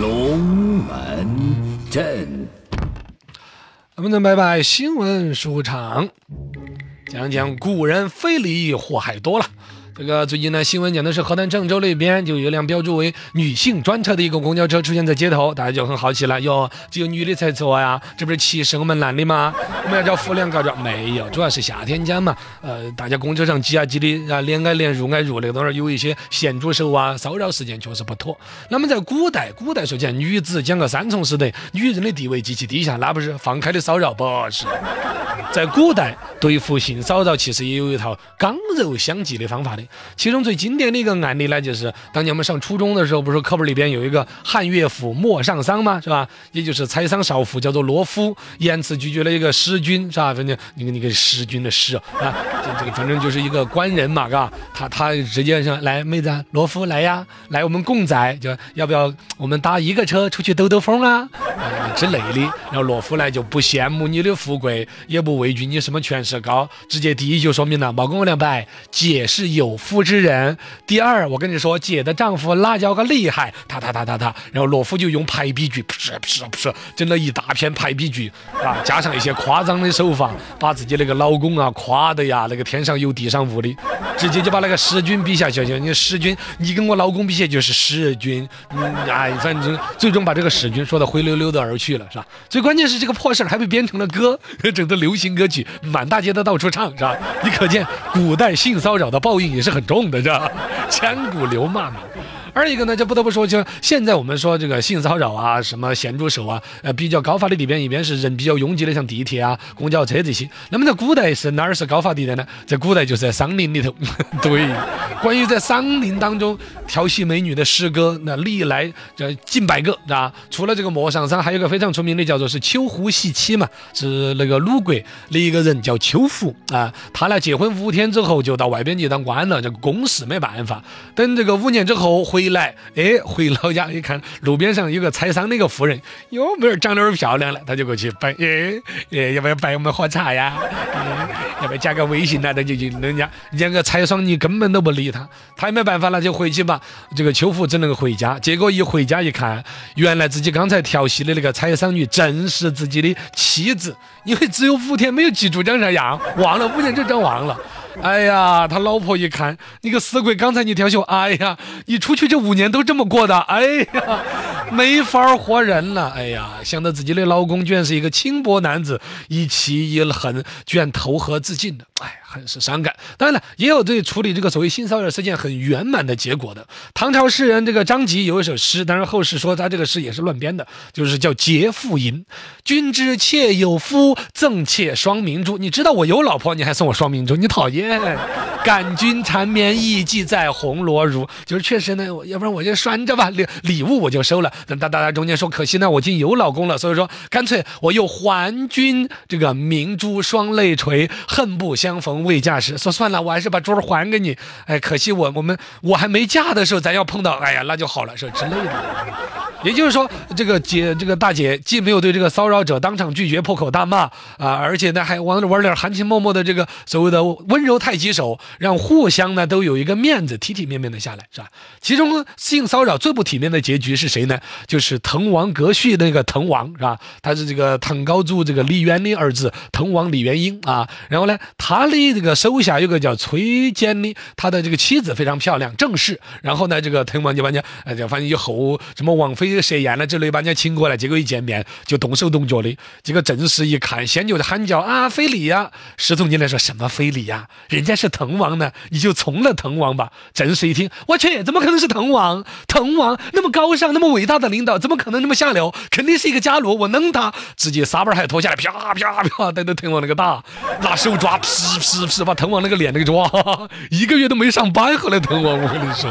龙门阵。我们的拜拜新闻书场，讲讲古人非礼祸害多了。这个最近呢，新闻讲的是河南郑州那边就有一辆标注为女性专车的一个公交车出现在街头，大家就很好奇了，哟，只有女的才坐呀，这不是歧视我们男的吗？我们要找妇联告状？没有，主要是夏天讲嘛，呃，大家公车上挤啊挤的啊，连挨连，入挨入，那个东西有一些咸猪手啊，骚扰事件确实不妥。那么在古代，古代说起来，女子讲个三从四德，女人的地位极其低下，那不是放开的骚扰，不是。在古代对付性骚扰，其实也有一套刚柔相济的方法的。其中最经典的一个案例呢，就是当年我们上初中的时候，不是课本里边有一个汉乐府莫上桑吗？是吧？也就是采桑少妇，叫做罗敷，严词拒绝了一个使君，是吧？反正那个那个使君的使啊，这个反正就是一个官人嘛，嘎，他他直接说来妹子，罗敷来呀，来我们共载，就要不要我们搭一个车出去兜兜风啊？之类的。然后罗敷呢就不羡慕你的富贵，也不不畏惧你什么权势高，直接第一就说明了，毛公我两百，姐是有夫之人。第二，我跟你说，姐的丈夫那叫个厉害，他他他他他。然后罗夫就用排比句，噗噗噗，整了一大片排比句啊，加上一些夸张的手法，把自己那个老公啊夸得呀，那个天上有地上无的，直接就把那个使君比下去，就你使君，你跟我老公比起来就是使君，嗯，哎，反正最终把这个使君说的灰溜溜的而去了，是吧？最关键是这个破事儿还被编成了歌，整的流流行歌曲，满大街的到处唱，是吧？你可见古代性骚扰的报应也是很重的，是吧？千古流骂名。二一个呢，就不得不说，就现在我们说这个性骚扰啊，什么咸猪手啊，呃，比较高发的地点，一边是人比较拥挤的，像地铁啊、公交车这些。那么在古代是哪儿是高发地点呢？在古代就是在桑林里头。对，关于在桑林当中调戏美女的诗歌，那历来这近百个啊。除了这个莫上桑，还有个非常出名的，叫做是秋胡戏妻嘛，是那个鲁国的一个人叫秋胡啊。他呢结婚五天之后就到外边去当官了，这个公事没办法。等这个五年之后回。回来，哎，回老家一看，路边上有个采桑的一个妇人，哟，妹儿长得儿漂亮了，他就过去拜，哎，哎，要不要拜我们喝茶呀？要不要加个微信呢？他就就人家，人家个采桑，你根本都不理他，他也没办法了，就回去吧。这个秋福只能回家，结果一回家一看，原来自己刚才调戏的那个采桑女正是自己的妻子，因为只有五天没有记住长啥样，忘了五天就长忘了。哎呀，他老婆一看，你个死鬼，刚才你调戏我，哎呀，你出去这五年都这么过的，哎呀，没法活人了，哎呀，想到自己的老公居然是一个轻薄男子，一气一狠，居然投河自尽了，哎。很是伤感，当然了，也有对处理这个所谓性骚扰事件很圆满的结果的。唐朝诗人这个张籍有一首诗，当然后世说他这个诗也是乱编的，就是叫《劫妇吟》。君知妾有夫，赠妾双明珠。你知道我有老婆，你还送我双明珠，你讨厌。感君缠绵意，寄在红罗襦。就是确实呢，要不然我就拴着吧，礼礼物我就收了。等大大家中间说，可惜呢，我已经有老公了，所以说干脆我又还君这个明珠双泪垂，恨不相逢。未嫁时，说算了，我还是把桌儿还给你。哎，可惜我我们我还没嫁的时候，咱要碰到，哎呀，那就好了，说之类的。也就是说，这个姐，这个大姐既没有对这个骚扰者当场拒绝、破口大骂啊，而且呢还玩玩点含情脉脉的这个所谓的温柔太极手，让互相呢都有一个面子，体体面面的下来，是吧？其中性骚扰最不体面的结局是谁呢？就是滕王阁序那个滕王，是吧？他是这个唐高祖这个李渊的儿子，滕王李元英啊。然后呢，他的这个手下有个叫崔坚的，他的这个妻子非常漂亮，正室。然后呢，这个滕王就把人家，哎，就反正以后什么王妃。设宴了之类，把人家请过来，结果一见面就动手动脚的。这个正室一看，先就喊叫啊，非礼呀！侍从进来说什么非礼呀？人家是滕王呢，你就从了滕王吧。正室一听，我去，怎么可能是滕王？滕王那么高尚、那么伟大的领导，怎么可能那么下流？肯定是一个假奴！我弄他，直接撒把还脱下来，啪啪啪，对着滕王那个打，拿手抓，劈劈是是，把滕王那个脸那个抓，一个月都没上班。后来滕王，我跟你说。